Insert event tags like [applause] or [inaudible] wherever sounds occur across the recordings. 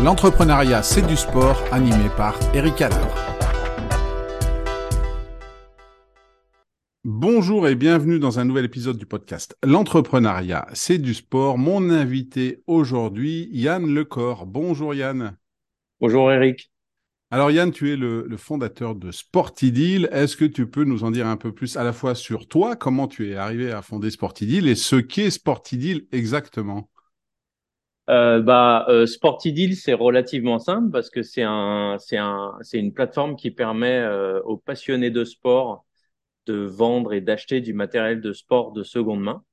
L'entrepreneuriat, c'est du sport, animé par Eric Haller. Bonjour et bienvenue dans un nouvel épisode du podcast. L'entrepreneuriat, c'est du sport. Mon invité aujourd'hui, Yann Lecor. Bonjour Yann. Bonjour Eric. Alors Yann, tu es le, fondateur de Sportidil. Est-ce que tu peux nous en dire un peu plus à la fois sur toi, comment tu es arrivé à fonder Sportidil et ce qu'est Sportidil exactement? Euh, bah, euh, Sportidil, c'est relativement simple parce que c'est un, c'est un, c'est une plateforme qui permet euh, aux passionnés de sport de vendre et d'acheter du matériel de sport de seconde main.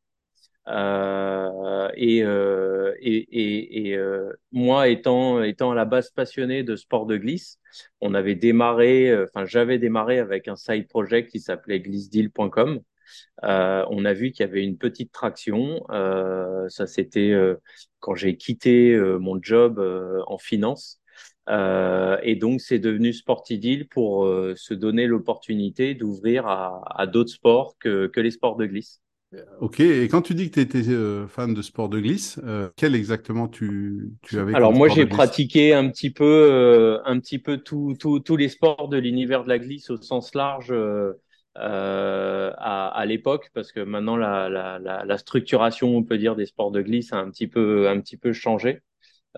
Euh, et, euh, moi, étant, étant à la base passionné de sport de glisse, on avait démarré, enfin, j'avais démarré avec un side project qui s'appelait glissedeal.com. Euh, on a vu qu'il y avait une petite traction. Euh, ça, c'était euh, quand j'ai quitté mon job en finance. et donc, c'est devenu Sportideal pour se donner l'opportunité d'ouvrir à, à d'autres sports que, que les sports de glisse. Ok, et quand tu dis que tu étais fan de sport de glisse, quel exactement tu, tu avais Alors moi j'ai pratiqué un petit peu, un petit peu tous les sports de l'univers de la glisse au sens large euh, à, à l'époque parce que maintenant la, la, la, la, structuration on peut dire des sports de glisse a un petit peu un petit peu changé.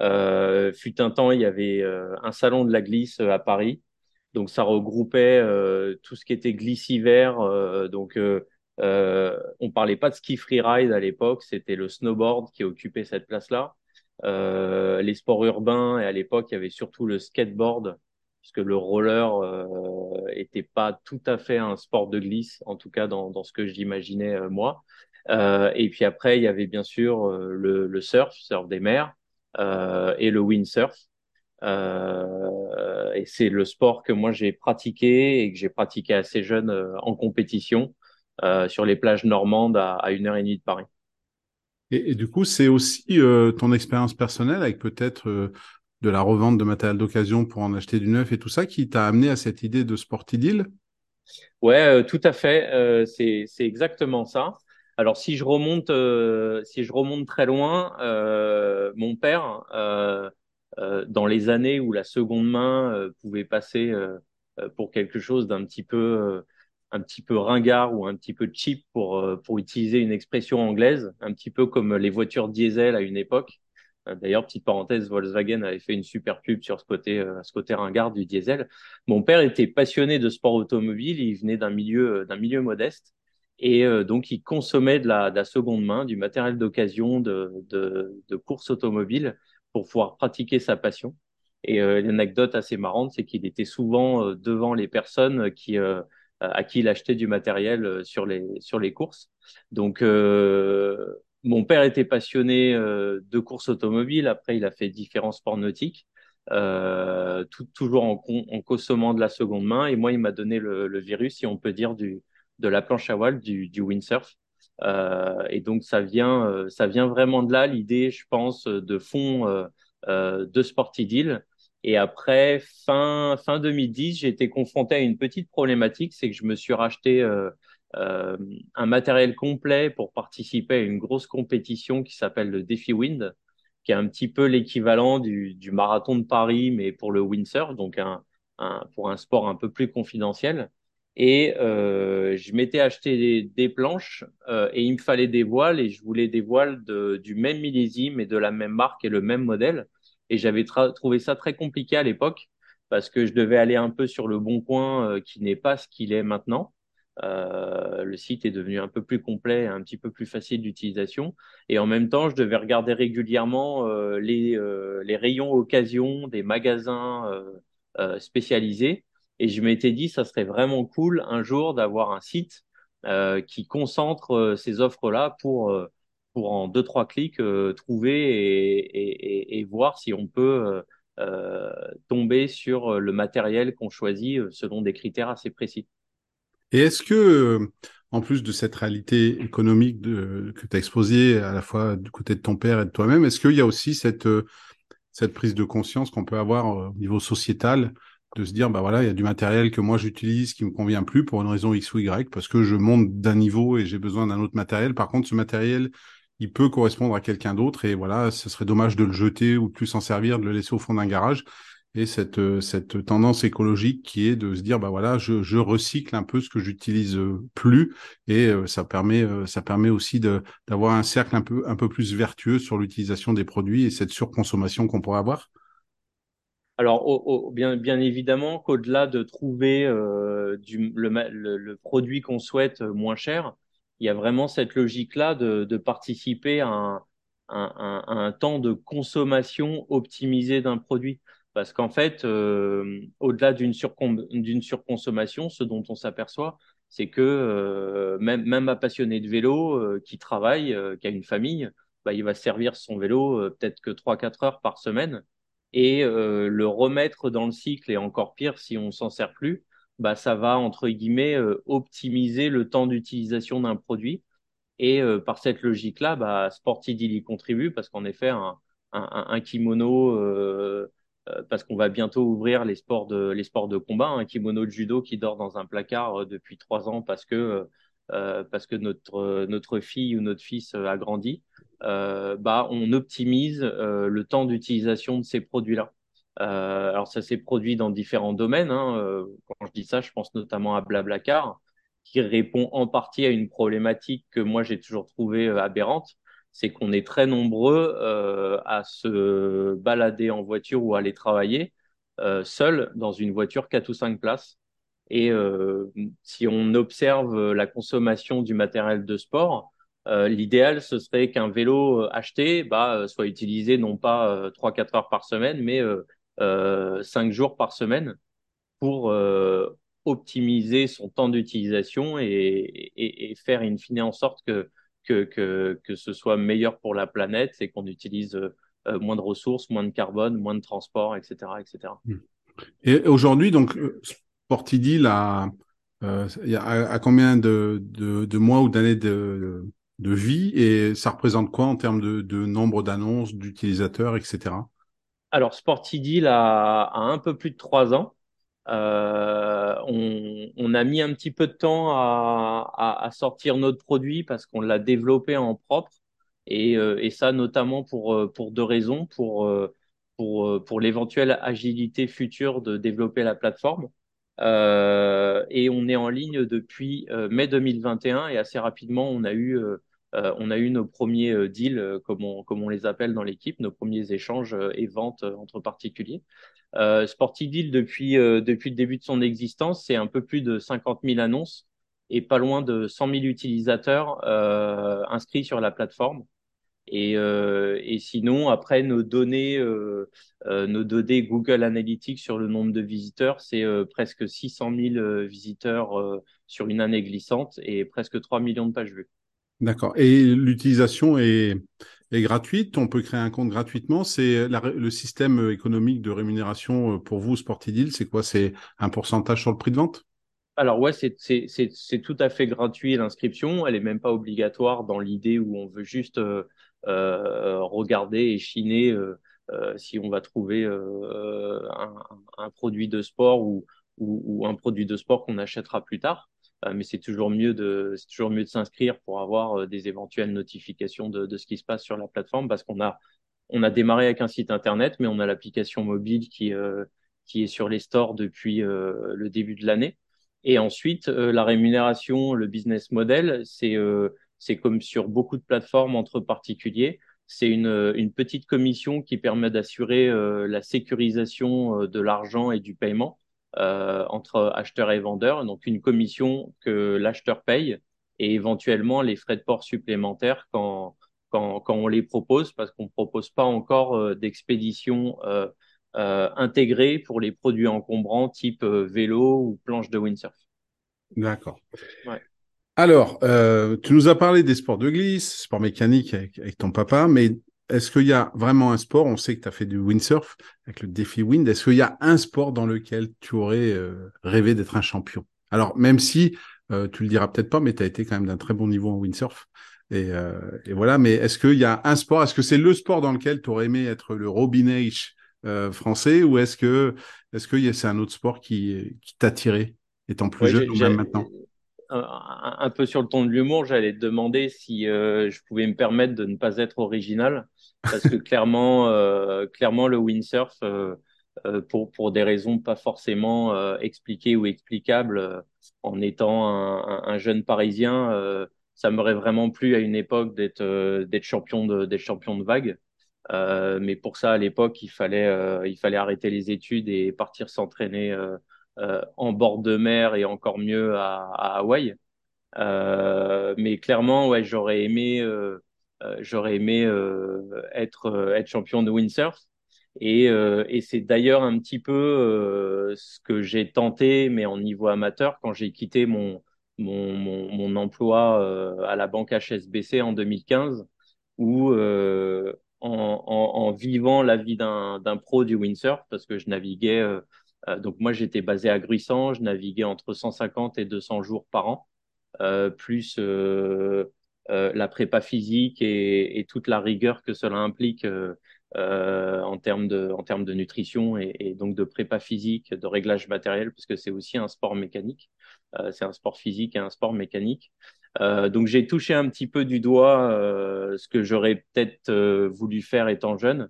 Euh, fut un temps il y avait euh, un salon de la glisse euh, à Paris donc ça regroupait euh, tout ce qui était glisse hiver donc on parlait pas de ski freeride à l'époque c'était le snowboard qui occupait cette place là les sports urbains et à l'époque il y avait surtout le skateboard puisque le roller euh, était pas tout à fait un sport de glisse, en tout cas dans, ce que j'imaginais euh, moi. Euh, et puis après, il y avait bien sûr euh, le, surf, surf des mers, euh, et le windsurf. et c'est le sport que moi j'ai pratiqué et que j'ai pratiqué assez jeune en compétition sur les plages normandes à, à une heure et demie de Paris. Et du coup, c'est aussi ton expérience personnelle avec peut-être de la revente de matériel d'occasion pour en acheter du neuf et tout ça qui t'a amené à cette idée de Sportidil Ouais, euh, tout à fait. Euh, c'est exactement ça. Alors si je remonte, euh, si je remonte très loin, mon père, dans les années où la seconde main pouvait passer pour quelque chose d'un petit peu, un petit peu ringard ou un petit peu cheap pour pour utiliser une expression anglaise, un petit peu comme les voitures diesel à une époque. Euh, d'ailleurs, petite parenthèse, Volkswagen avait fait une super pub sur ce côté, euh, ce côté ringard du diesel. Mon père était passionné de sport automobile. Il venait d'un milieu, euh, d'un milieu modeste. Et donc, il consommait de la, de la seconde main, du matériel d'occasion de, de, de course automobile pour pouvoir pratiquer sa passion. Et l'anecdote assez marrante, c'est qu'il était souvent devant les personnes qui, à qui il achetait du matériel sur les, sur les courses. Donc, mon père était passionné euh, de course automobile. Après, il a fait différents sports nautiques, euh, toujours en, en, consommant de la seconde main. Et moi, il m'a donné le, virus, si on peut dire, de la planche à voile, du, windsurf. Euh, et donc, ça vient, ça vient vraiment de là, l'idée, je pense, de fond de Sportidil. Et après, fin, fin 2010, j'ai été confronté à une petite problématique, c'est que je me suis racheté euh, un matériel complet pour participer à une grosse compétition qui s'appelle le Défi Wind, qui est un petit peu l'équivalent du, marathon de Paris, mais pour le windsurf, donc pour un sport un peu plus confidentiel. Et euh, je m'étais acheté des, planches euh, et il me fallait des voiles et je voulais des voiles du même millésime et de la même marque et le même modèle. Et j'avais trouvé ça très compliqué à l'époque parce que je devais aller un peu sur le bon coin qui n'est pas ce qu'il est maintenant. Euh, le site est devenu un peu plus complet, un petit peu plus facile d'utilisation. Et en même temps, je devais regarder régulièrement euh, les, euh, les rayons occasion des magasins spécialisés. Et je m'étais dit, ça serait vraiment cool un jour d'avoir un site qui concentre ces offres-là pour, pour en deux, trois clics trouver et, voir si on peut tomber sur le matériel qu'on choisit selon des critères assez précis. Et est-ce que, euh, en plus de cette réalité économique que tu as exposée à la fois du côté de ton père et de toi-même, est-ce qu'il y a aussi cette, euh, prise de conscience qu'on peut avoir euh, au niveau sociétal de se dire, bah voilà, il y a du matériel que moi j'utilise qui me convient plus pour une raison X ou Y, parce que je monte d'un niveau et j'ai besoin d'un autre matériel. Par contre, ce matériel il peut correspondre à quelqu'un d'autre et voilà, ce serait dommage de le jeter ou de plus s'en servir, de le laisser au fond d'un garage. Euh, cette tendance écologique qui est de se dire, bah voilà, je, recycle un peu ce que j'utilise plus et ça permet, ça permet aussi d'avoir un cercle un peu, un peu plus vertueux sur l'utilisation des produits et cette surconsommation qu'on pourrait avoir. Alors, bien, évidemment qu'au-delà de trouver euh, le, produit qu'on souhaite moins cher, il y a vraiment cette logique-là de, de, participer à un, temps de consommation optimisé d'un produit. Parce qu'en fait, euh, au-delà d'une surconsommation, ce dont on s'aperçoit, c'est que euh, même, un passionné de vélo euh, qui travaille, qui a une famille, bah, il va servir son vélo peut-être que 3-4 heures par semaine et le remettre dans le cycle et encore pire si on s'en sert plus, bah ça va entre guillemets optimiser le temps d'utilisation d'un produit. Et par cette logique-là, bah, y contribue parce qu'en effet, un, kimono, parce qu'on va bientôt ouvrir les sports de, les sports de combat, un kimono de judo qui dort dans un placard depuis trois ans parce que, parce que notre, notre fille ou notre fils a grandi euh, bah, on optimise euh, le temps d'utilisation de ces produits-là. Euh, alors ça s'est produit dans différents domaines. Hein. Euh, quand je dis ça, je pense notamment à Blablacar, qui répond en partie à une problématique que moi j'ai toujours trouvée aberrante, c'est qu'on est très nombreux euh, à se balader en voiture ou à aller travailler euh, seul dans une voiture 4 ou 5 places. Et euh, si on observe la consommation du matériel de sport, l'idéal, ce serait qu'un vélo acheté bah, soit utilisé non pas 3-4 heures par semaine, mais euh, 5 jours par semaine pour optimiser son temps d'utilisation et, faire in fine en sorte que, que, que, que ce soit meilleur pour la planète et qu'on utilise moins de ressources, moins de carbone, moins de transport, etc. etc. Et aujourd'hui, donc, Sportidil a, euh, a, a, combien de, de, de mois ou d'années de, de vie et ça représente quoi en termes de, de nombre d'annonces, d'utilisateurs, etc. Alors, Sportideal a, a, un peu plus de trois ans. Euh, on, a mis un petit peu de temps à, sortir notre produit parce qu'on l'a développé en propre et, euh, ça notamment pour, euh, pour deux raisons. Pour, pour, l'éventuelle agilité future de développer la plateforme. Et on est en ligne depuis mai 2021 et assez rapidement on a eu on a eu nos premiers euh, deals, euh, comme on, les appelle dans l'équipe, nos premiers échanges et ventes entre particuliers. Euh, Deal, depuis, le début de son existence, c'est un peu plus de 50 000 annonces et pas loin de 100 000 utilisateurs euh, inscrits sur la plateforme. Et, euh, sinon, après, nos données, euh, nos données Google Analytics sur le nombre de visiteurs, c'est presque 600 000 visiteurs sur une année glissante et presque 3 millions de pages vues. D'accord. Et l'utilisation est, gratuite? On peut créer un compte gratuitement? C'est le système économique de rémunération euh, pour vous, Sportidil. C'est quoi? C'est un pourcentage sur le prix de vente? Alors ouais, c'est tout à fait gratuit l'inscription. Elle est même pas obligatoire dans l'idée où on veut juste euh, euh, regarder et chiner si on va trouver un, produit de sport ou un produit de sport qu'on achètera plus tard. Euh, mais c'est toujours mieux de s'inscrire pour avoir euh, des éventuelles notifications de, de ce qui se passe sur la plateforme parce qu'on a démarré avec un site internet mais on a l'application mobile qui euh, est sur les stores depuis le début de l'année. Et ensuite la rémunération le business model c'est comme sur beaucoup de plateformes entre particuliers c'est une, une petite commission qui permet d'assurer la sécurisation de l'argent et du paiement euh, entre acheteur et vendeur, donc une commission que l'acheteur paye et éventuellement les frais de port supplémentaires quand, quand, quand on les propose, parce qu'on ne propose pas encore euh, d'expédition euh, intégrée pour les produits encombrants type vélo ou planche de windsurf. D'accord. Ouais. Alors, tu nous as parlé des sports de glisse, sport mécanique avec, avec ton papa, mais est-ce qu'il y a vraiment un sport? On sait que tu as fait du windsurf avec le défi wind. Est-ce qu'il y a un sport dans lequel tu aurais euh, rêvé d'être un champion? Alors, même si euh, tu le diras peut-être pas, mais tu as été quand même d'un très bon niveau en windsurf. Et, euh, et voilà, mais est-ce qu'il y a un sport? Est-ce que c'est le sport dans lequel tu aurais aimé être le Robin H euh, français? Ou est-ce que est-ce que c'est un autre sport qui, qui t'a tiré étant plus ouais, jeune ou même maintenant? Un, peu sur le ton de l'humour, j'allais te demander si je pouvais me permettre de ne pas être original, parce que clairement, clairement le windsurf, pour, pour des raisons pas forcément expliquées ou explicables, en étant un, un jeune Parisien, ça m'aurait vraiment plu à une époque d'être champion de d'être. Euh, mais pour ça, à l'époque, il fallait, euh, arrêter les études et partir s'entraîner euh, en bord de mer et encore mieux à, Hawaï. mais clairement, ouais, j'aurais aimé, j'aurais aimé être, champion de windsurf. Et, c'est d'ailleurs un petit peu ce que j'ai tenté, mais en niveau amateur, quand j'ai quitté mon, emploi à la banque HSBC en 2015, où euh, en, vivant la vie d'un pro du windsurf parce que je naviguais. Euh, euh, donc moi j'étais basé à Gruissant, je naviguais entre 150 et 200 jours par an, euh, plus la prépa physique et, toute la rigueur que cela implique en termes de en termes de nutrition et, donc de prépa physique, de réglage matériel parce que c'est aussi un sport mécanique. c'est un sport physique et un sport mécanique. Euh, donc j'ai touché un petit peu du doigt euh, ce que j'aurais peut-être euh, voulu faire étant jeune.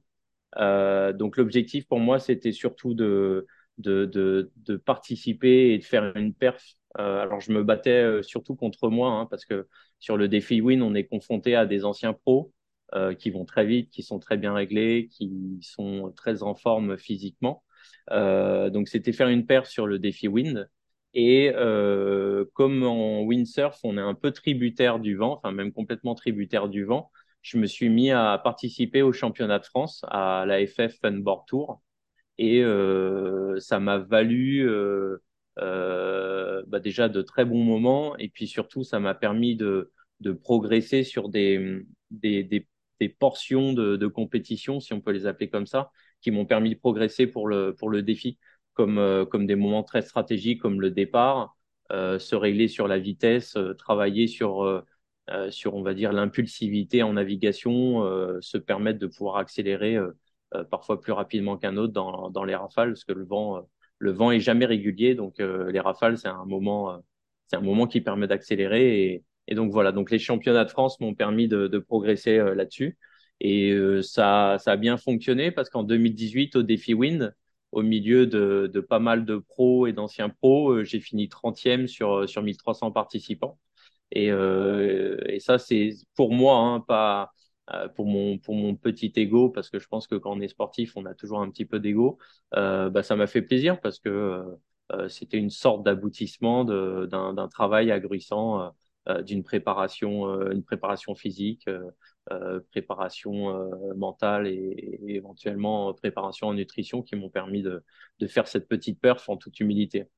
donc l'objectif pour moi, c'était surtout de, de, de, de, participer et de faire une perf. alors je me battais surtout contre moi, hein, parce que sur le défi Win, on est confronté à des anciens pros qui vont très vite, qui sont très bien réglés, qui sont très en forme physiquement. donc c'était faire une perf sur le défi Wind. Et euh, comme en windsurf, on est un peu tributaire du vent, enfin même complètement tributaire du vent, je me suis mis à participer au championnat de France, à la FF Funboard Tour. Et euh, ça m'a valu euh, euh, bah déjà de très bons moments. Et puis surtout, ça m'a permis de, progresser sur des, portions de, compétition, si on peut les appeler comme ça, qui m'ont permis de progresser pour le, pour le défi comme, comme des moments très stratégiques comme le départ, se régler sur la vitesse, travailler sur, sur, on va dire, l'impulsivité en navigation, se permettre de pouvoir accélérer parfois plus rapidement qu'un autre dans, dans les rafales, parce que le vent, le vent est jamais régulier, donc les rafales, c'est un moment, c'est un moment qui permet d'accélérer. Et, donc voilà, donc les championnats de France m'ont permis de, progresser là-dessus. Et ça, ça a bien fonctionné parce qu'en 2018, au défi Wind, au milieu de, pas mal de pros et d'anciens pros. Euh, j'ai fini 30e sur, sur 1300 participants. Et, euh, et ça, c'est pour moi, hein, pas euh, pour mon, pour mon petit ego, parce que je pense que quand on est sportif, on a toujours un petit peu d'ego. Euh, bah, ça m'a fait plaisir parce que euh, c'était une sorte d'aboutissement d'un travail agruissant, d'une préparation, une préparation physique, euh, préparation euh, mentale et, éventuellement préparation en nutrition qui m'ont permis de, de, faire cette petite perf en toute humilité.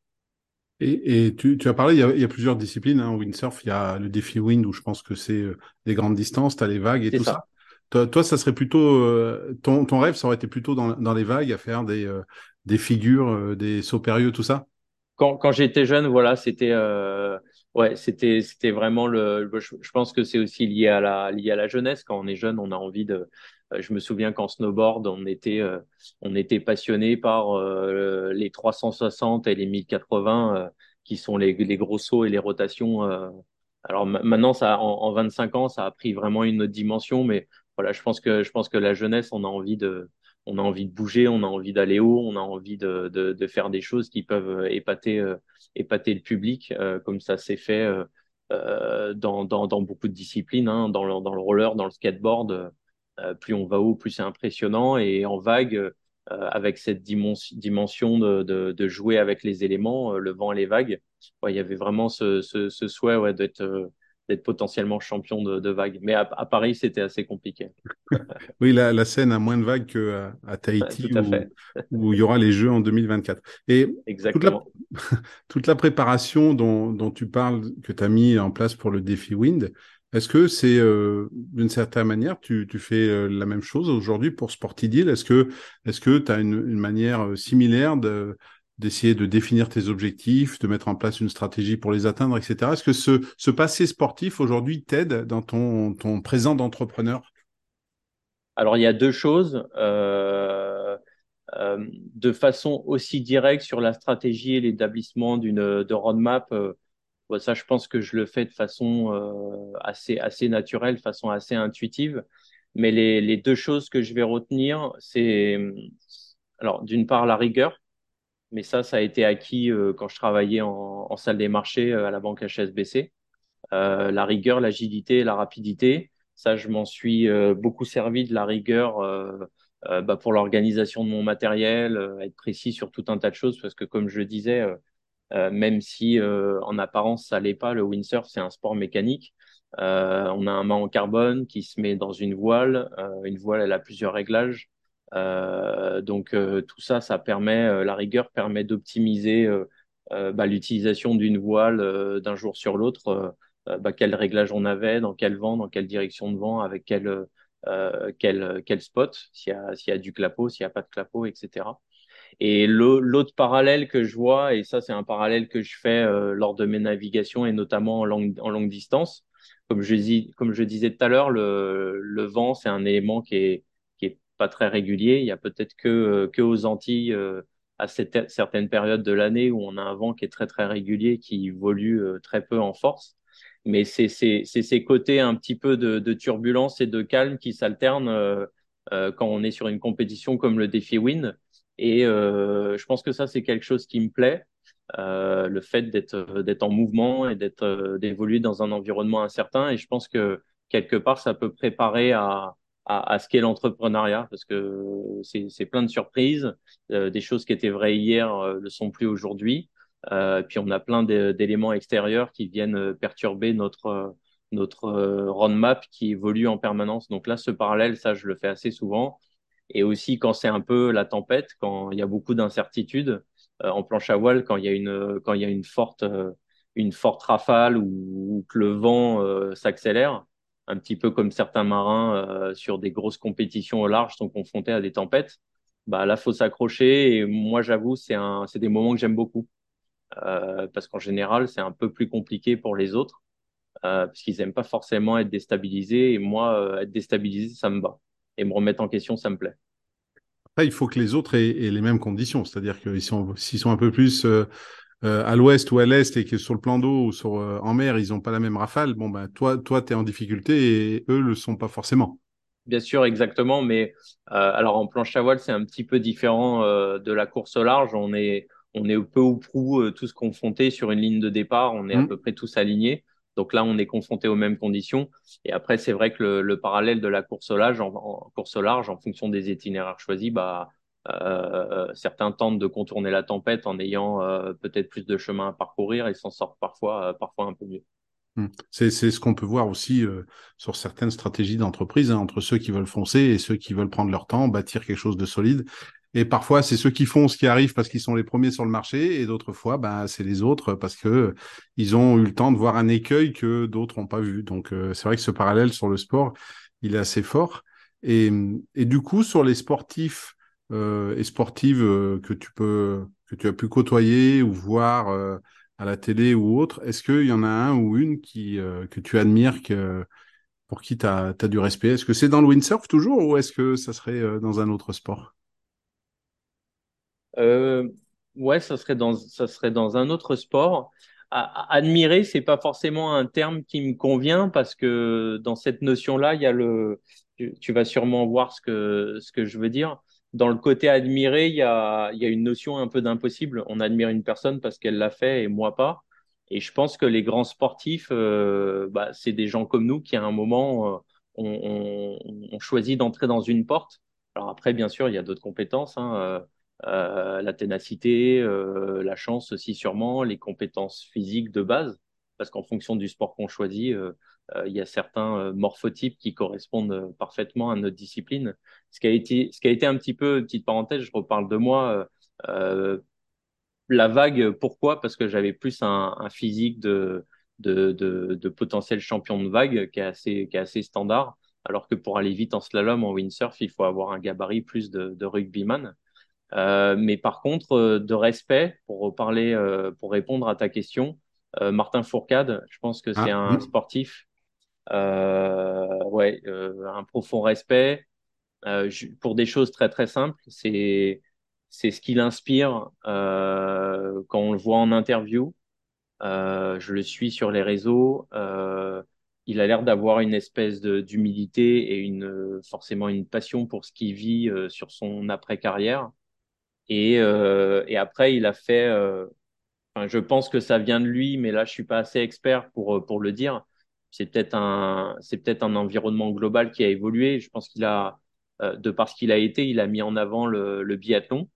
Et, et tu, tu, as parlé, il y a, il y a plusieurs disciplines. Hein, windsurf, il y a le défi wind où je pense que c'est euh, des grandes distances, tu as les vagues et tout ça. Toi, toi, ça serait plutôt ton, ton rêve, ça aurait été plutôt dans, dans les vagues, à faire des, des figures, des sauts périlleux, tout ça? Quand, quand j'étais jeune, voilà, c'était Ouais, c'était c'était vraiment le. Je, pense que c'est aussi lié à la lié à la jeunesse. Quand on est jeune, on a envie de. Euh, je me souviens qu'en snowboard, on était euh, passionné par euh, les 360 et les 1080 qui sont les gros sauts et les rotations. Alors maintenant, en, en 25 ans, ça a pris vraiment une autre dimension. Mais voilà, je pense que la jeunesse, on a envie de bouger, on a envie d'aller haut, on a envie de, faire des choses qui peuvent épater, le public, comme ça s'est fait dans, beaucoup de disciplines, hein, dans le roller, dans le skateboard. Plus on va haut, plus c'est impressionnant. Et en vague, avec cette dimension de, de, de, jouer avec les éléments, le vent et les vagues, il y avait vraiment ce, ce, ce souhait ouais, d'être d'être potentiellement champion de, de vagues. Mais à, Paris, c'était assez compliqué. [laughs] oui, la, la, scène a moins de vagues qu'à à Tahiti, où, il y aura les Jeux en 2024. Et Exactement. Toute, la, [laughs] toute la préparation dont, dont, tu parles, que tu as mis en place pour le défi Wind, est-ce que c'est euh, d'une certaine manière, tu, fais euh, la même chose aujourd'hui pour Sportidil? Est-ce que est-ce que tu as une, manière euh, similaire de d'essayer de définir tes objectifs, de mettre en place une stratégie pour les atteindre, etc. Est-ce que ce, passé sportif aujourd'hui t'aide dans ton, présent d'entrepreneur? Alors il y a deux choses. De façon aussi directe sur la stratégie et l'établissement d'une de roadmap, ça, je pense que je le fais de façon euh, assez, naturelle, de façon assez intuitive. Mais les, deux choses que je vais retenir, c'est alors d'une part la rigueur, mais ça, ça a été acquis euh, quand je travaillais en, salle des marchés euh, à la banque HSBC. La rigueur, l'agilité, la rapidité, ça, je m'en suis beaucoup servi de la rigueur bah, pour l'organisation de mon matériel, être précis sur tout un tas de choses, parce que comme je le disais, même si en apparence ça l'est pas, le windsurf c'est un sport mécanique. Euh, on a un mât en carbone qui se met dans une voile. Euh, une voile, elle a plusieurs réglages. Euh, donc tout ça, ça permet, la rigueur permet d'optimiser bah, l'utilisation d'une voile d'un jour sur l'autre. Bah, quel réglage on avait, dans quel vent, dans quelle direction de vent, avec quel quel, quel spot, s'il y a, s'il y a du clapot, s'il n'y a pas de clapot, etc. Et l'autre parallèle que je vois, et ça c'est un parallèle que je fais lors de mes navigations et notamment en longue, en longue distance, comme je, dis, comme je disais tout à l'heure, le, le, vent, c'est un élément qui est, qui est pas très régulier. Il y a peut-être que, que aux Antilles, euh, à cette, certaines périodes de l'année, où on a un vent qui est très, très régulier, qui évolue euh, très peu en force. Mais c'est ces côtés un petit peu de, de, turbulence et de calme qui s'alternent euh, euh, quand on est sur une compétition comme le défi Wind. Et euh, je pense que ça, c'est quelque chose qui me plaît. Euh, le fait d'être euh, d'être en mouvement et d'évoluer dans un environnement incertain. Et je pense que quelque part, ça peut préparer à, à, à ce qu'est l'entrepreneuriat parce que c'est plein de surprises. des choses qui étaient vraies hier ne le sont plus aujourd'hui. Euh, puis on a plein d'éléments extérieurs qui viennent perturber notre notre roadmap qui évolue en permanence. Donc là, ce parallèle, ça, je le fais assez souvent. Et aussi quand c'est un peu la tempête, quand il y a beaucoup d'incertitudes, euh, en planche à voile quand il y a une quand il y a une forte euh, une forte rafale ou, que le vent euh, s'accélère, un petit peu comme certains marins sur des grosses compétitions au large sont confrontés à des tempêtes. Bah là, faut s'accrocher. Et moi, j'avoue, c'est un, c'est des moments que j'aime beaucoup euh, parce qu'en général, c'est un peu plus compliqué pour les autres euh, parce qu'ils aiment pas forcément être déstabilisés. Et moi, être déstabilisé, ça me bat. Et me remettre en question, ça me plaît il faut que les autres aient, les mêmes conditions. C'est-à-dire qu'ils sont, s'ils sont un peu plus euh, euh, à l'ouest ou à l'est et que sur le plan d'eau ou sur, euh, en mer, ils n'ont pas la même rafale, bon, ben, toi, toi, tu es en difficulté et eux le sont pas forcément. Bien sûr, exactement. Mais alors en planche à voile, c'est un petit peu différent de la course au large. On est, on est peu ou prou tous confrontés sur une ligne de départ. On est à mmh. peu près tous alignés. Donc là, on est confronté aux mêmes conditions. Et après, c'est vrai que le, parallèle de la course au large, en, course large, en fonction des itinéraires choisis, bah, euh, certains tentent de contourner la tempête en ayant euh, peut-être plus de chemin à parcourir et s'en sortent parfois, euh, un peu mieux. Hmm. C'est ce qu'on peut voir aussi sur certaines stratégies d'entreprise, hein, entre ceux qui veulent foncer et ceux qui veulent prendre leur temps, bâtir quelque chose de solide. Et parfois, c'est ceux qui font ce qui arrive parce qu'ils sont les premiers sur le marché, et d'autres fois, ben, c'est les autres parce que ils ont eu le temps de voir un écueil que d'autres n'ont pas vu. Donc, euh, c'est vrai que ce parallèle sur le sport, il est assez fort. Et, et du coup, sur les sportifs euh, et sportives euh, que tu peux, que tu as pu côtoyer ou voir euh, à la télé ou autre, est-ce qu'il y en a un ou une qui que tu admires, que pour qui tu as, as, du respect? Est-ce que c'est dans le windsurf toujours ou est-ce que ça serait dans un autre sport? Euh, ouais, ça serait dans ça serait dans un autre sport. À, admirer, c'est pas forcément un terme qui me convient parce que dans cette notion-là, il y a le. Tu, vas sûrement voir ce que ce que je veux dire. Dans le côté admirer, il y a il y a une notion un peu d'impossible. On admire une personne parce qu'elle l'a fait et moi pas. Et je pense que les grands sportifs, euh, bah, c'est des gens comme nous qui à un moment euh, on, choisit d'entrer dans une porte. Alors après, bien sûr, il y a d'autres compétences. Hein, euh, la ténacité, euh, la chance aussi sûrement, les compétences physiques de base, parce qu'en fonction du sport qu'on choisit, euh, il y a certains morphotypes qui correspondent parfaitement à notre discipline. Ce qui a été, ce qui a été un petit peu, petite parenthèse, je reparle de moi, la vague, pourquoi? Parce que j'avais plus un, un physique de, de, de, de, potentiel champion de vague qui est assez, qui est assez standard, alors que pour aller vite en slalom, en windsurf, il faut avoir un gabarit plus de, de rugbyman. Euh, mais par contre, euh, de respect, pour parler, euh, pour répondre à ta question, Martin Fourcade, je pense que c'est ah, un sportif, ouais, un profond respect pour des choses très très simples. C'est c'est ce qu'il inspire quand on le voit en interview. je le suis sur les réseaux. il a l'air d'avoir une espèce d'humilité et une forcément une passion pour ce qu'il vit sur son après-carrière. Et, et après, il a fait je pense que ça vient de lui, mais là, je suis pas assez expert pour, euh, pour le dire. C'est peut-être un, peut-être un environnement global qui a évolué. Je pense qu'il a, euh, de par ce qu'il a été, il a mis en avant le, biathlon.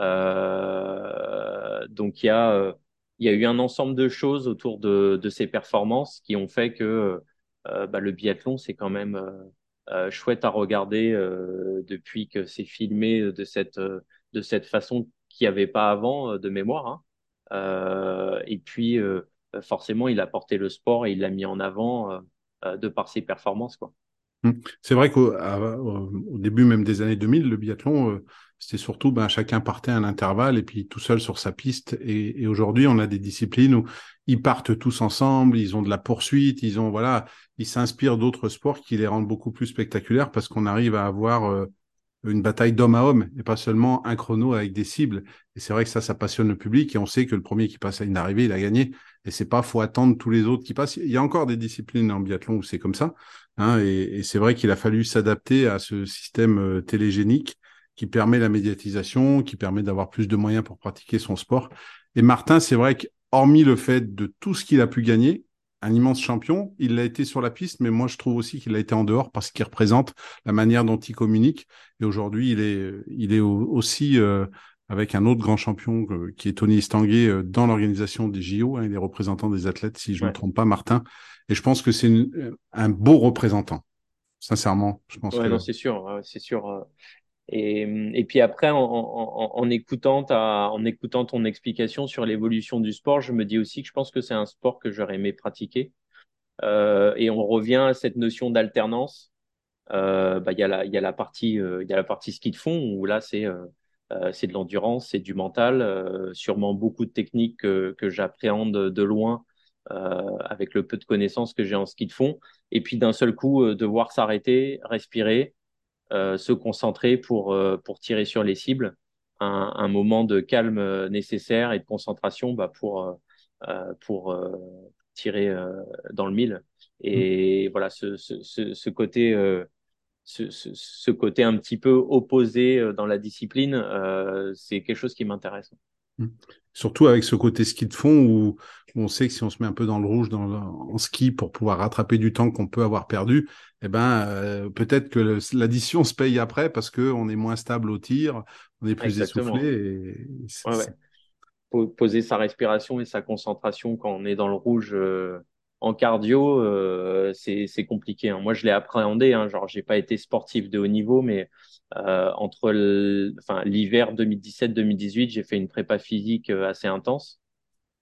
Euh, donc il y a, euh, il y a eu un ensemble de choses autour de, de ses performances qui ont fait que bah, le biathlon, c'est quand même chouette à regarder depuis que c'est filmé de cette, de cette façon qu'il n'y avait pas avant de mémoire. Hein. Euh, et puis, euh, forcément, il a porté le sport et il l'a mis en avant euh, de par ses performances. Quoi. Hum. C'est vrai qu'au au début même des années 2000, le biathlon, c'était surtout ben, chacun partait à un intervalle et puis tout seul sur sa piste. Et, et aujourd'hui, on a des disciplines où ils partent tous ensemble, ils ont de la poursuite, ils ont voilà, ils s'inspirent d'autres sports qui les rendent beaucoup plus spectaculaires parce qu'on arrive à avoir une bataille d'homme à homme et pas seulement un chrono avec des cibles. Et c'est vrai que ça, ça passionne le public et on sait que le premier qui passe à une arrivée, il a gagné. Et c'est pas faut attendre tous les autres qui passent. Il y a encore des disciplines en biathlon où c'est comme ça. Hein, et, c'est vrai qu'il a fallu s'adapter à ce système euh, télégénique qui permet la médiatisation, qui permet d'avoir plus de moyens pour pratiquer son sport. Et Martin, c'est vrai qu'hormis le fait de tout ce qu'il a pu gagner, un immense champion. Il l'a été sur la piste, mais moi je trouve aussi qu'il a été en dehors parce qu'il représente la manière dont il communique. Et aujourd'hui, il est, il est aussi euh, avec un autre grand champion euh, qui est Tony Estanguet euh, dans l'organisation des JO. Hein, il est représentant des athlètes, si je ne me trompe pas, Martin. Et je pense que c'est un beau représentant. Sincèrement, je pense. Ouais, non, c'est sûr, c'est sûr. Et, puis après, en, écoutant ta, en écoutant ton explication sur l'évolution du sport, je me dis aussi que je pense que c'est un sport que j'aurais aimé pratiquer. Euh, et on revient à cette notion d'alternance. Euh, bah, il y a la, il y partie, euh, il y a la partie ski de fond où là c'est, euh, euh, c'est de l'endurance, c'est du mental, sûrement beaucoup de techniques que, que j'appréhende de loin avec le peu de connaissances que j'ai en ski de fond. Et puis d'un seul coup, devoir s'arrêter, respirer euh, se concentrer pour, euh, pour tirer sur les cibles, un, un, moment de calme euh, nécessaire et de concentration bah, pour, pour tirer dans le mille. Et mmh. voilà, ce, ce, ce, côté, ce, ce, côté un petit peu opposé dans la discipline, c'est quelque chose qui m'intéresse. Mmh. Surtout avec ce côté ski de fond où, on sait que si on se met un peu dans le rouge dans en ski pour pouvoir rattraper du temps qu'on peut avoir perdu, eh ben euh, peut-être que l'addition [laughs] se paye après parce que on est moins stable au tir, on est plus essoufflé. Et... Poser sa respiration et sa concentration quand on est dans le rouge euh, en cardio, euh, c'est compliqué. Hein. Moi, je l'ai appréhendé. Hein, genre, j'ai pas été sportif de haut niveau, mais euh, entre l'hiver 2017-2018, j'ai fait une prépa physique euh, assez intense.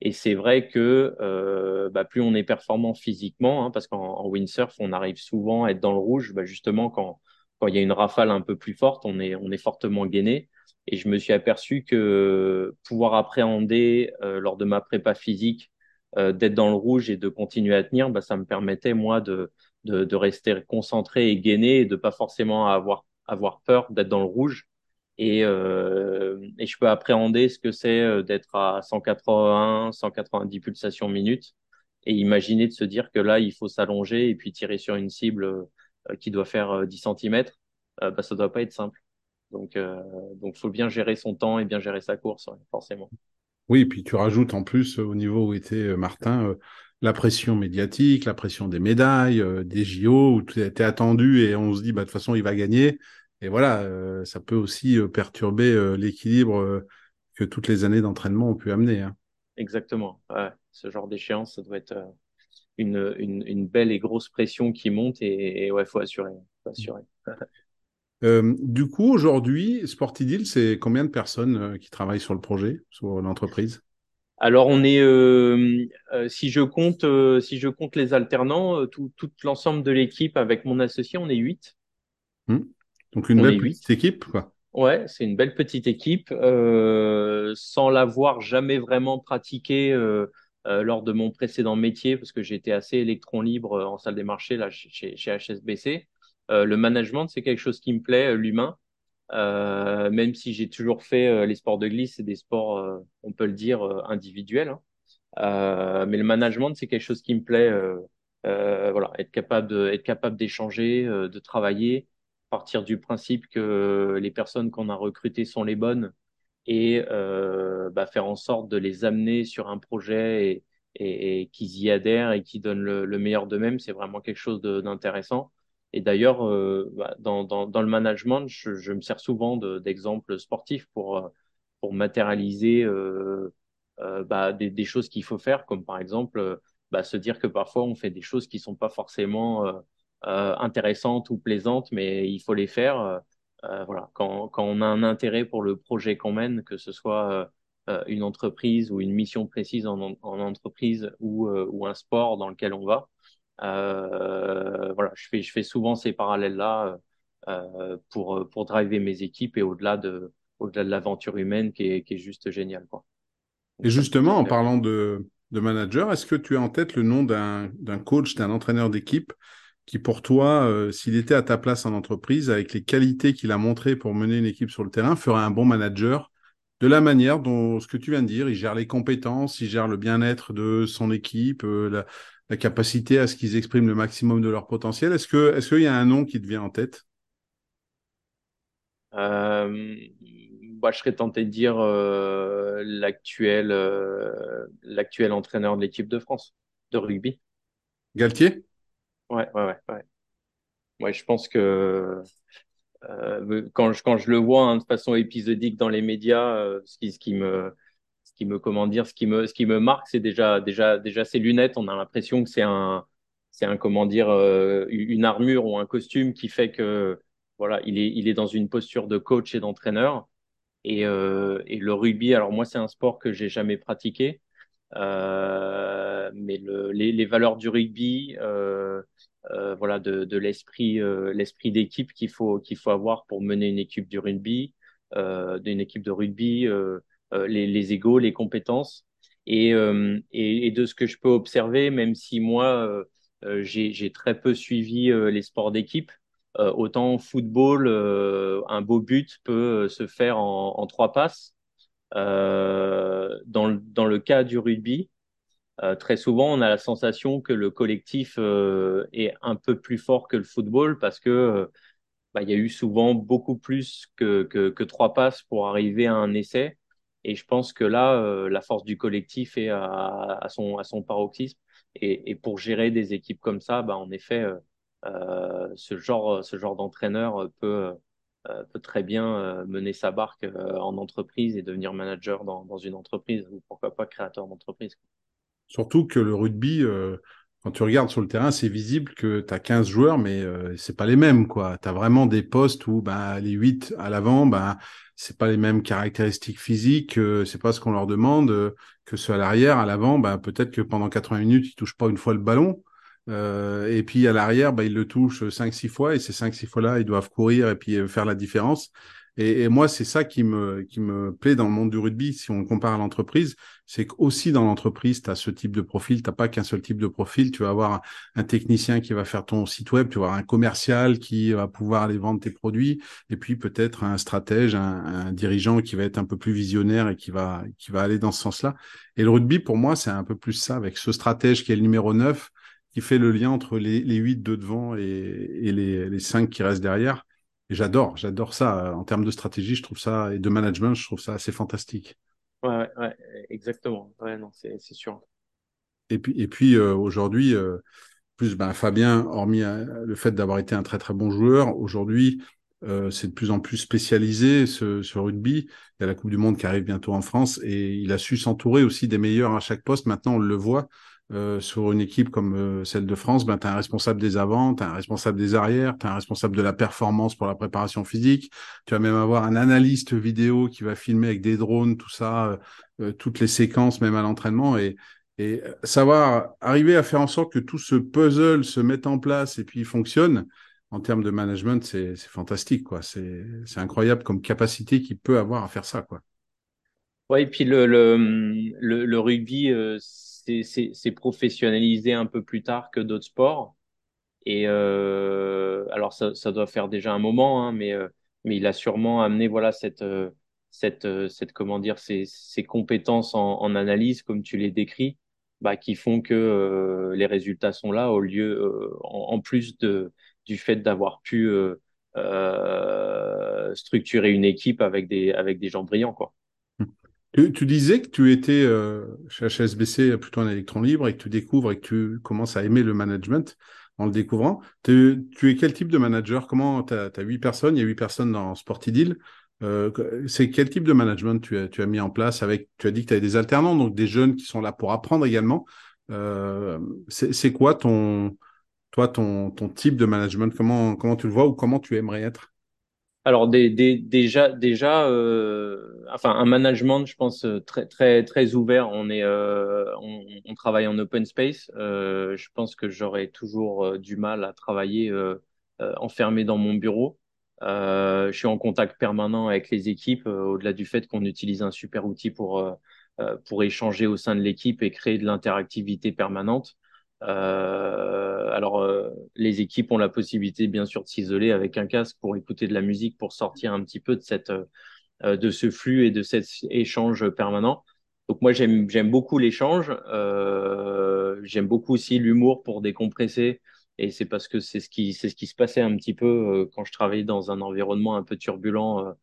Et c'est vrai que euh, bah, plus on est performant physiquement, hein, parce qu'en windsurf, on arrive souvent à être dans le rouge, bah, justement quand quand il y a une rafale un peu plus forte, on est on est fortement gainé. Et je me suis aperçu que pouvoir appréhender euh, lors de ma prépa physique euh, d'être dans le rouge et de continuer à tenir, bah, ça me permettait moi de, rester concentré et gainé et de pas forcément avoir peur d'être dans le rouge. Et, euh, et je peux appréhender ce que c'est euh, d'être à 180, 190 pulsations minutes et imaginer de se dire que là, il faut s'allonger et puis tirer sur une cible qui doit faire 10 cm. Euh, bah, ça doit pas être simple. Donc, euh, donc, faut bien gérer son temps et bien gérer sa course, forcément. Oui, et puis tu rajoutes en plus au niveau où était Martin la pression médiatique, la pression des médailles, des JO où tu es attendu et on se dit bah de toute façon il va gagner. Et voilà, euh, ça peut aussi euh, perturber euh, l'équilibre que toutes les années d'entraînement ont pu amener. Hein. Exactement. Ce genre d'échéance, ça doit être une, une, belle et grosse pression qui monte et, ouais, faut assurer. Faut assurer. [laughs] du coup, aujourd'hui, Sportidil, c'est combien de personnes qui travaillent sur le projet, sur l'entreprise? Alors on est, euh, si je compte, si je compte les alternants, tout, tout l'ensemble de l'équipe avec mon associé, on est huit. Mmh. Donc une belle petite équipe, quoi. Ouais, c'est une belle petite équipe, euh, sans l'avoir jamais vraiment pratiqué euh, euh, lors de mon précédent métier, parce que j'étais assez électron libre en salle des marchés là chez, chez HSBC. Le management, c'est quelque chose qui me plaît, l'humain. même si j'ai toujours fait les sports de glisse, c'est des sports, on peut le dire, individuels. Hein. mais le management, c'est quelque chose qui me plaît. voilà, être capable être capable d'échanger, de travailler, partir du principe que les personnes qu'on a recrutées sont les bonnes et bah, faire en sorte de les amener sur un projet et, et, qu'ils y adhèrent et qu'ils donnent le, meilleur d'eux-mêmes, c'est vraiment quelque chose d'intéressant. Et d'ailleurs, euh, bah, dans, dans, dans, le management, je, je me sers souvent d'exemples sportifs pour, euh, pour matérialiser euh, euh, bah, des, des, choses qu'il faut faire, comme par exemple euh, bah, se dire que parfois on fait des choses qui sont pas forcément euh, intéressantes ou plaisantes, mais il faut les faire. voilà, quand, quand on a un intérêt pour le projet qu'on mène, que ce soit une entreprise ou une mission précise en, en entreprise ou, ou un sport dans lequel on va, euh, voilà, je fais, je fais souvent ces parallèles-là euh, pour, pour driver mes équipes et au-delà de, au-delà de l'aventure humaine qui est, qui est juste géniale. Quoi. et justement, en parlant de, de manager, est-ce que tu as en tête le nom d'un, d'un coach, d'un entraîneur d'équipe qui, pour toi, euh, s'il était à ta place en entreprise, avec les qualités qu'il a montrées pour mener une équipe sur le terrain, ferait un bon manager de la manière dont ce que tu viens de dire, il gère les compétences, il gère le bien-être de son équipe, la, la capacité à ce qu'ils expriment le maximum de leur potentiel. Est-ce que est-ce qu'il y a un nom qui te vient en tête? Euh, bah, je serais tenté de dire euh, l'actuel euh, l'actuel entraîneur de l'équipe de France de rugby. Galtier? Ouais, ouais, ouais, ouais. Ouais, je pense que euh, quand je quand je le vois hein, de façon épisodique dans les médias, ce qui ce qui me qui me comment dire, ce qui me ce qui me marque, c'est déjà déjà déjà ses lunettes. On a l'impression que c'est un c'est un comment dire euh, une armure ou un costume qui fait que voilà, il est il est dans une posture de coach et d'entraîneur. Et, euh, et le rugby, alors moi c'est un sport que j'ai jamais pratiqué, euh, mais le, les, les valeurs du rugby, voilà, de, de l'esprit l'esprit d'équipe qu'il faut qu'il faut avoir pour mener une équipe du rugby, d'une équipe de rugby. Euh, les, égaux, les compétences. Et, euh, et, de ce que je peux observer, même si moi, euh, j'ai très peu suivi les sports d'équipe, autant football, un beau but peut se faire en, en trois passes. Dans, le, dans le cas du rugby, très souvent, on a la sensation que le collectif est un peu plus fort que le football parce que bah, il y a eu souvent beaucoup plus que, que, trois passes pour arriver à un essai. Et je pense que là, euh, la force du collectif est à, son, paroxysme. Et, pour gérer des équipes comme ça, bah, en effet, euh, euh ce genre, ce genre d'entraîneur peut, très bien mener sa barque en entreprise et devenir manager dans, une entreprise ou pourquoi pas créateur d'entreprise. Surtout que le rugby, quand tu regardes sur le terrain, c'est visible que tu as 15 joueurs, mais euh, c'est pas les mêmes. Tu as vraiment des postes où bah, les 8 à l'avant, bah, c'est pas les mêmes caractéristiques physiques, euh, c'est pas ce qu'on leur demande, euh, que ceux à l'arrière, à l'avant, bah, peut-être que pendant 80 minutes, ils touchent pas une fois le ballon. Euh, et puis à l'arrière, bah, ils le touchent 5-6 fois, et ces 5-6 fois-là, ils doivent courir et puis euh, faire la différence. Et, moi, c'est ça qui me, qui me plaît dans le monde du rugby, si on compare à l'entreprise, c'est qu'aussi dans l'entreprise, tu as ce type de profil, tu pas qu'un seul type de profil, tu vas avoir un technicien qui va faire ton site web, tu vas avoir un commercial qui va pouvoir aller vendre tes produits, et puis peut-être un stratège, un, dirigeant qui va être un peu plus visionnaire et qui va, qui va aller dans ce sens-là. Et le rugby, pour moi, c'est un peu plus ça, avec ce stratège qui est le numéro 9, qui fait le lien entre les, les 8 de devant et, et les, les 5 qui restent derrière et j'adore, j'adore ça. En termes de stratégie, je trouve ça, et de management, je trouve ça assez fantastique. Ouais, ouais, exactement. Ouais, non, c'est sûr. Et puis, et puis euh, aujourd'hui, euh, plus ben, Fabien, hormis euh, le fait d'avoir été un très très bon joueur, aujourd'hui, c'est de plus en plus spécialisé ce, ce, rugby. Il y a la Coupe du Monde qui arrive bientôt en France et il a su s'entourer aussi des meilleurs à chaque poste. Maintenant, on le voit. Euh, sur une équipe comme euh, celle de France, ben, tu as un responsable des avants, tu as un responsable des arrières, tu as un responsable de la performance pour la préparation physique, tu vas même avoir un analyste vidéo qui va filmer avec des drones, tout ça, euh toutes les séquences, même à l'entraînement. Et, et savoir arriver à faire en sorte que tout ce puzzle se mette en place et puis fonctionne, en termes de management, c'est fantastique. quoi. C'est incroyable comme capacité qu'il peut avoir à faire ça. quoi. Ouais, et puis le, le, le, le rugby, euh, c'est professionnalisé un peu plus tard que d'autres sports. Et euh, alors, ça, ça, doit faire déjà un moment, hein, mais, euh, mais il a sûrement amené voilà, cette, euh, cette, euh, cette comment dire, ces, ces compétences en, en, analyse, comme tu les décris, bah, qui font que les résultats sont là au lieu, en, plus de, du fait d'avoir pu structurer une équipe avec des, avec des gens brillants, quoi. Tu, disais que tu étais chez HSBC plutôt un électron libre et que tu découvres et que tu commences à aimer le management en le découvrant. Tu, es quel type de manager? Comment tu as, huit personnes, il y a huit personnes dans Sportidil. Euh, c'est quel type de management tu as, tu as mis en place avec Tu as dit que tu avais des alternants, donc des jeunes qui sont là pour apprendre également. Euh, c'est quoi ton, toi, ton, ton type de management? Comment, comment tu le vois ou comment tu aimerais être? Alors déjà, déjà, euh, enfin un management, je pense très très très ouvert. On est, euh, on, travaille en open space. Euh, je pense que j'aurais toujours du mal à travailler enfermé dans mon bureau. je suis en contact permanent avec les équipes, au-delà du fait qu'on utilise un super outil pour échanger au sein de l'équipe et créer de l'interactivité permanente. Euh, alors, euh, les équipes ont la possibilité, bien sûr, de s'isoler avec un casque pour écouter de la musique, pour sortir un petit peu de cette, euh, de ce flux et de cet échange permanent. Donc moi, j'aime, beaucoup l'échange. J'aime beaucoup aussi l'humour pour décompresser. Et c'est parce que c'est ce ce qui se passait un petit peu quand je travaillais dans un environnement un peu turbulent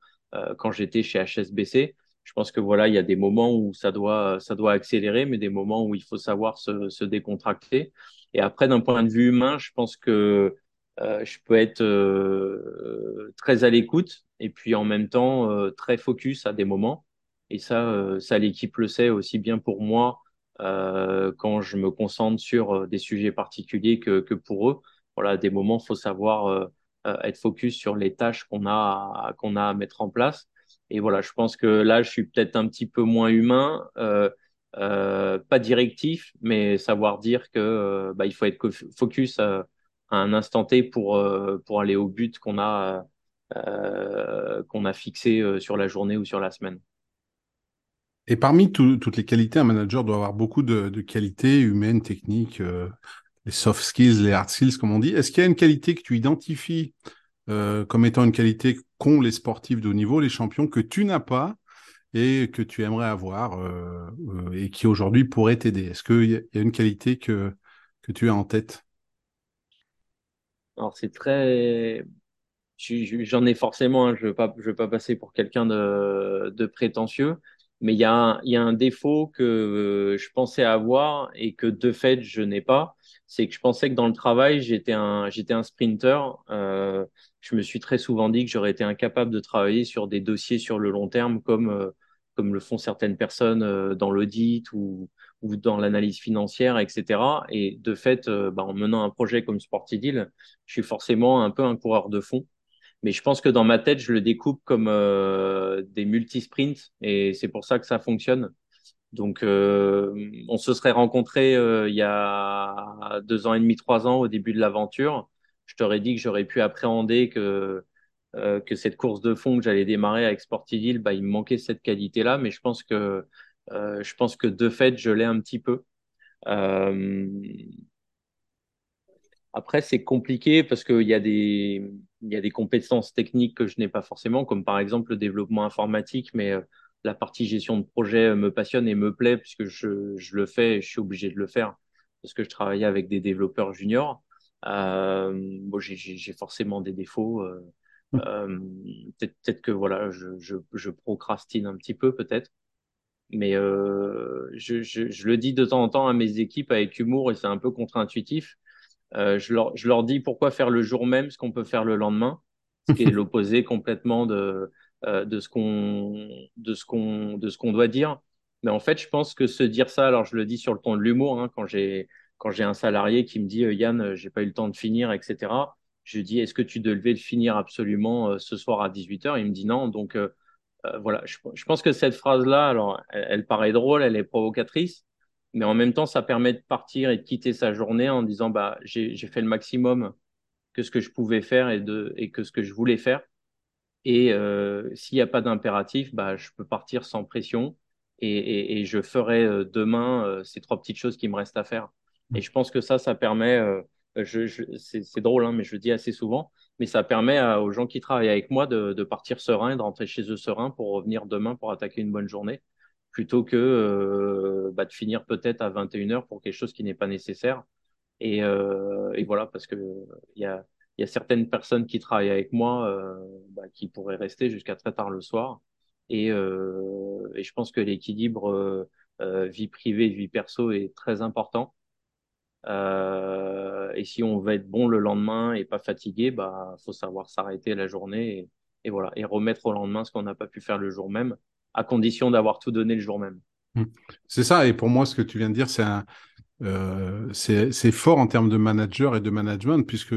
quand j'étais chez HSBC je pense que voilà, il y a des moments où ça doit, ça doit accélérer, mais des moments où il faut savoir se, se décontracter. Et après, d'un point de vue humain, je pense que euh, je peux être euh, très à l'écoute et puis en même temps euh, très focus à des moments. Et ça, euh, ça l'équipe le sait aussi bien pour moi euh, quand je me concentre sur des sujets particuliers que, que pour eux. Voilà, des moments, faut savoir être focus sur les tâches qu'on a qu'on a à mettre en place et voilà, je pense que là, je suis peut-être un petit peu moins humain, euh, euh, pas directif, mais savoir dire que euh, bah, il faut être focus à, un instant T pour pour aller au but qu'on a qu'on a fixé sur la journée ou sur la semaine. Et parmi toutes les qualités, un manager doit avoir beaucoup de, de qualités humaines, techniques, les soft skills, les hard skills, comme on dit. Est-ce qu'il y a une qualité que tu identifies euh, comme étant une qualité qu'ont les sportifs de haut niveau, les champions, que tu n'as pas et que tu aimerais avoir euh, euh, et qui aujourd'hui pourrait t'aider. Est-ce qu'il y, a une qualité que, que tu as en tête? Alors c'est très... J'en ai forcément, hein, je ne veux, pas, passer pour quelqu'un de, de prétentieux, mais il y, a un, y a un défaut que je pensais avoir et que de fait je n'ai pas, c'est que je pensais que dans le travail j'étais un, j'étais un sprinter. Euh, je me suis très souvent dit que j'aurais été incapable de travailler sur des dossiers sur le long terme comme, euh, comme le font certaines personnes euh, dans l'audit ou, ou dans l'analyse financière, etc. Et de fait, euh, bah, en menant un projet comme Sportidil, je suis forcément un peu un coureur de fond. Mais je pense que dans ma tête, je le découpe comme des multi-sprints et c'est pour ça que ça fonctionne. Donc, on se serait rencontrés il y a deux ans et demi, trois ans au début de l'aventure je t'aurais dit que j'aurais pu appréhender que, euh, que cette course de fond que j'allais démarrer avec Sportiville, bah, il me manquait cette qualité-là, mais je pense que, euh, je pense que de fait, je l'ai un petit peu. Euh... Après, c'est compliqué parce qu'il y, a des, il y a des compétences techniques que je n'ai pas forcément, comme par exemple le développement informatique, mais euh, la partie gestion de projet me passionne et me plaît puisque je, je le fais et je suis obligé de le faire parce que je travaillais avec des développeurs juniors. Euh, bon, j'ai forcément des défauts. Euh, mmh. euh, peut-être que voilà, je, je, je, procrastine un petit peu, peut-être. Mais euh, je, le dis de temps en temps à mes équipes avec humour et c'est un peu contre-intuitif. Euh, je, leur, je leur dis pourquoi faire le jour même ce qu'on peut faire le lendemain, ce qui est [laughs] l'opposé complètement de, euh, de ce qu'on de ce qu'on de ce qu'on doit dire. Mais en fait, je pense que se dire ça, alors je le dis sur le ton de l'humour, hein, quand j'ai quand j'ai un salarié qui me dit euh, Yann, euh, j'ai pas eu le temps de finir, etc. Je dis est-ce que tu devais le finir absolument ce soir à 18h Il me dit non. Donc voilà, je, pense que cette phrase-là, alors elle, paraît drôle, elle est provocatrice, mais en même temps, ça permet de partir et de quitter sa journée en disant bah j'ai fait le maximum que ce que je pouvais faire et que ce que je voulais faire. Et s'il n'y a pas d'impératif, bah je peux partir sans pression et, je ferai demain ces trois petites choses qui me restent à faire. Et je pense que ça, ça permet, euh, c'est drôle, hein, mais je le dis assez souvent, mais ça permet aux gens qui travaillent avec moi de, de, partir serein de rentrer chez eux serein pour revenir demain pour attaquer une bonne journée. Plutôt que bah, de finir peut-être à 21h pour quelque chose qui n'est pas nécessaire. Et, et voilà, parce que il y a, y a certaines personnes qui travaillent avec moi bah, qui pourraient rester jusqu'à très tard le soir. Et, et je pense que l'équilibre vie privée, vie perso est très important. Euh, et si on veut être bon le lendemain et pas fatigué, bah faut savoir s'arrêter la journée et, voilà et remettre au lendemain ce qu'on n'a pas pu faire le jour même, à condition d'avoir tout donné le jour même. Mmh. C'est ça. Et pour moi, ce que tu viens de dire, c'est euh, fort en termes de manager et de management puisque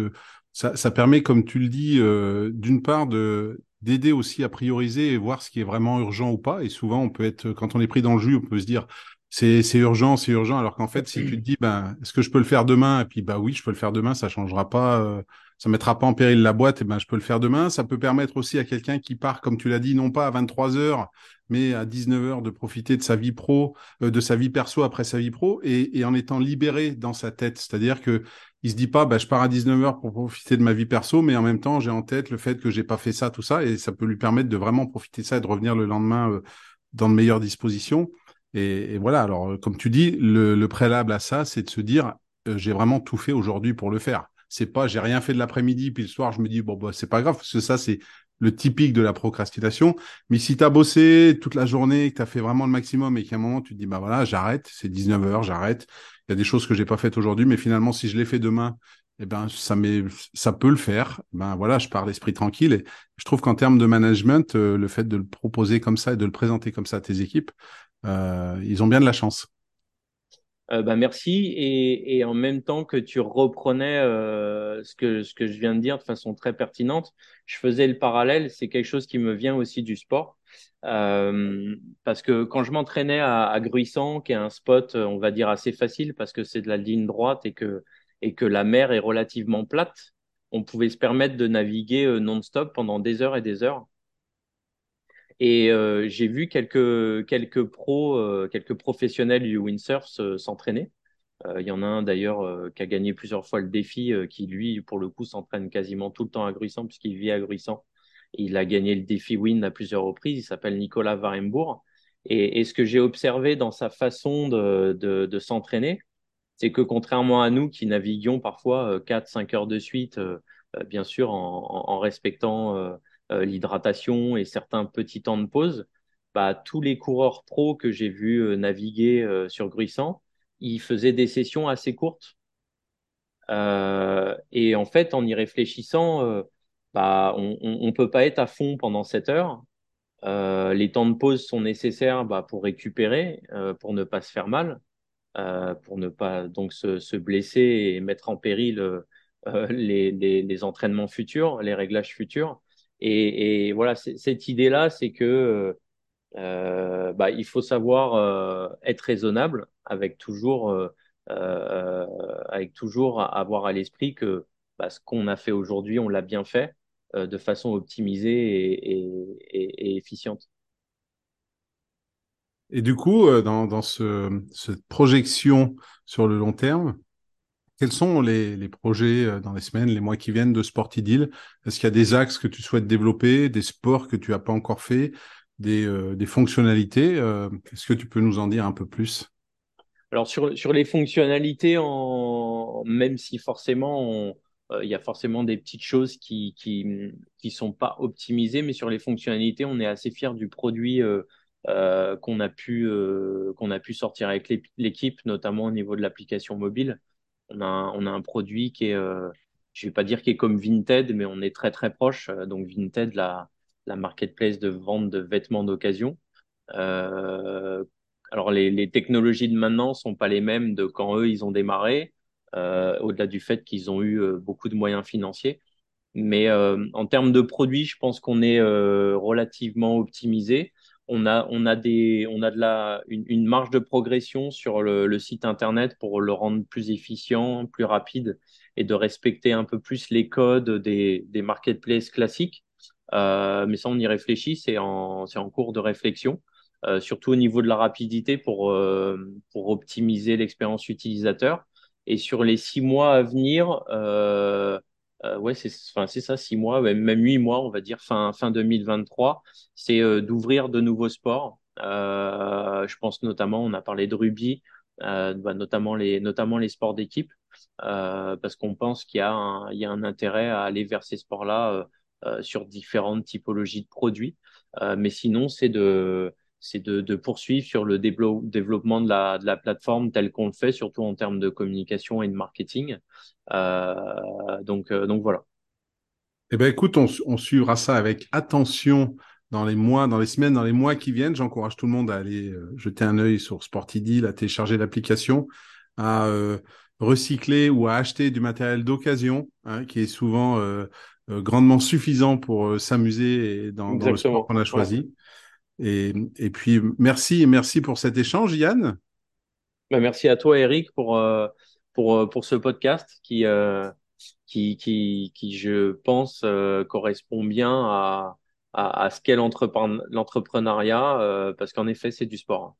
ça, ça permet, comme tu le dis, euh, d'une part de d'aider aussi à prioriser et voir ce qui est vraiment urgent ou pas. Et souvent, on peut être, quand on est pris dans le jus, on peut se dire, c'est urgent, c'est urgent. Alors qu'en fait, si tu te dis, ben, est-ce que je peux le faire demain? Et puis, bah oui, je peux le faire demain, ça changera pas, euh, ça mettra pas en péril la boîte, et ben, je peux le faire demain. Ça peut permettre aussi à quelqu'un qui part, comme tu l'as dit, non pas à 23 heures, mais à 19 heures de profiter de sa vie pro, euh, de sa vie perso après sa vie pro, et, en étant libéré dans sa tête. C'est-à-dire que il se dit pas, bah, je pars à 19 heures pour profiter de ma vie perso, mais en même temps, j'ai en tête le fait que j'ai pas fait ça, tout ça, et ça peut lui permettre de vraiment profiter de ça et de revenir le lendemain euh, dans de meilleures dispositions. Et, voilà, alors euh, comme tu dis, le, préalable à ça, c'est de se dire, j'ai vraiment tout fait aujourd'hui pour le faire. C'est pas, j'ai rien fait de l'après-midi, puis le soir, je me dis, bon, bah, c'est pas grave, parce que ça, c'est le typique de la procrastination. Mais si tu as bossé toute la journée, que tu as fait vraiment le maximum et qu'à un moment, tu te dis, bah voilà, j'arrête, c'est 19 heures, j'arrête. Il y a des choses que j'ai pas faites aujourd'hui, mais finalement, si je les fais demain, eh ben, ça, ça peut le faire. Ben voilà, je pars l'esprit tranquille. Et je trouve qu'en termes de management, euh, le fait de le proposer comme ça et de le présenter comme ça à tes équipes, euh, ils ont bien de la chance. Euh, bah merci et, en même temps que tu reprenais euh, ce que ce que je viens de dire de façon très pertinente, je faisais le parallèle. C'est quelque chose qui me vient aussi du sport euh, parce que quand je m'entraînais à, à Gruissant, qui est un spot, on va dire assez facile parce que c'est de la ligne droite et que et que la mer est relativement plate, on pouvait se permettre de naviguer non-stop pendant des heures et des heures. Et euh, j'ai vu quelques quelques pros, euh, quelques professionnels du windsurf s'entraîner. Euh, il y en a un d'ailleurs qui a gagné plusieurs fois le défi, qui lui, pour le coup, s'entraîne quasiment tout le temps à Gruissant puisqu'il vit à Gruissant. Il a gagné le défi wind à plusieurs reprises. Il s'appelle Nicolas Varembourg. Et, et, ce que j'ai observé dans sa façon de, de, de s'entraîner, c'est que contrairement à nous qui naviguions parfois 4-5 heures de suite, bien sûr en, en respectant euh, l'hydratation et certains petits temps de pause, bah, tous les coureurs pros que j'ai vus euh, naviguer euh, sur Gruissant, ils faisaient des sessions assez courtes. et en fait, en y réfléchissant, bah, on ne peut pas être à fond pendant 7 heures. Euh, les temps de pause sont nécessaires bah, pour récupérer, euh, pour ne pas se faire mal, euh, pour ne pas donc se, se, blesser et mettre en péril les, entraînements futurs, les réglages futurs. Et, et voilà, cette idée-là, c'est que euh, bah, il faut savoir euh, être raisonnable avec toujours, euh, euh avec toujours avoir à l'esprit que bah, ce qu'on a fait aujourd'hui, on l'a bien fait euh, de façon optimisée et, et, et, efficiente. Et du coup, dans, dans ce, cette projection sur le long terme, quels sont les, projets euh, dans les semaines, les mois qui viennent de Sportidil Est-ce qu'il y a des axes que tu souhaites développer, des sports que tu n'as pas encore fait, des, euh, fonctionnalités euh, Est-ce que tu peux nous en dire un peu plus? Alors sur, sur les fonctionnalités, même si forcément il y a forcément des petites choses qui qui qui sont pas optimisées, mais sur les fonctionnalités, on est assez fier du produit qu'on a qu'on a pu sortir avec l'équipe, notamment au niveau de l'application mobile on a, on a un produit qui est, euh, je vais pas dire qui est comme Vinted, mais on est très très proche. Euh, donc Vinted, la, la marketplace de vente de vêtements d'occasion. Euh, alors les, technologies de maintenant sont pas les mêmes de quand eux ils ont démarré, euh, au-delà du fait qu'ils ont eu beaucoup de moyens financiers. Mais en termes de produits, je pense qu'on est relativement optimisé on a, on a, des, on a de la, une, une marge de progression sur le, le, site internet pour le rendre plus efficient, plus rapide et de respecter un peu plus les codes des, des marketplaces classiques. Euh, mais ça, on y réfléchit, c'est en, en cours de réflexion, euh, surtout au niveau de la rapidité pour, euh, pour optimiser l'expérience utilisateur. Et sur les six mois à venir, euh, ouais, c'est ça, six mois, même huit mois, on va dire fin fin 2023, c'est euh, d'ouvrir de nouveaux sports. Euh, je pense notamment, on a parlé de rugby, euh, bah, notamment les notamment les sports d'équipe, parce qu'on pense qu'il y a un, il y a un intérêt à aller vers ces sports-là sur différentes typologies de produits. mais sinon, c'est de c'est de, de, poursuivre sur le développement de la, de la plateforme tel qu'on le fait, surtout en termes de communication et de marketing. donc, donc voilà. Eh ben écoute, on, on, suivra ça avec attention dans les mois, dans les semaines, dans les mois qui viennent. J'encourage tout le monde à aller euh, jeter un œil sur Sportidil, à télécharger l'application, à euh, recycler ou à acheter du matériel d'occasion, hein, qui est souvent euh, euh grandement suffisant pour s'amuser dans, dans, le sport qu'on a choisi. Ouais. Et, et, puis merci merci pour cet échange, Yann. Ben, merci à toi, Eric, pour pour pour ce podcast qui qui, qui, qui, je pense, euh, correspond bien à, à, à ce qu'est l'entrepreneuriat, euh, parce qu'en effet, c'est du sport.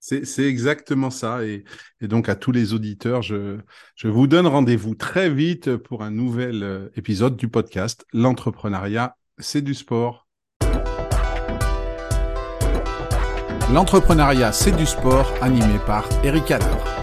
C'est exactement ça. Et, et, donc, à tous les auditeurs, je, je vous donne rendez-vous très vite pour un nouvel euh, épisode du podcast L'entrepreneuriat, c'est du sport. L'entrepreneuriat, c'est du sport, animé par Eric Adler.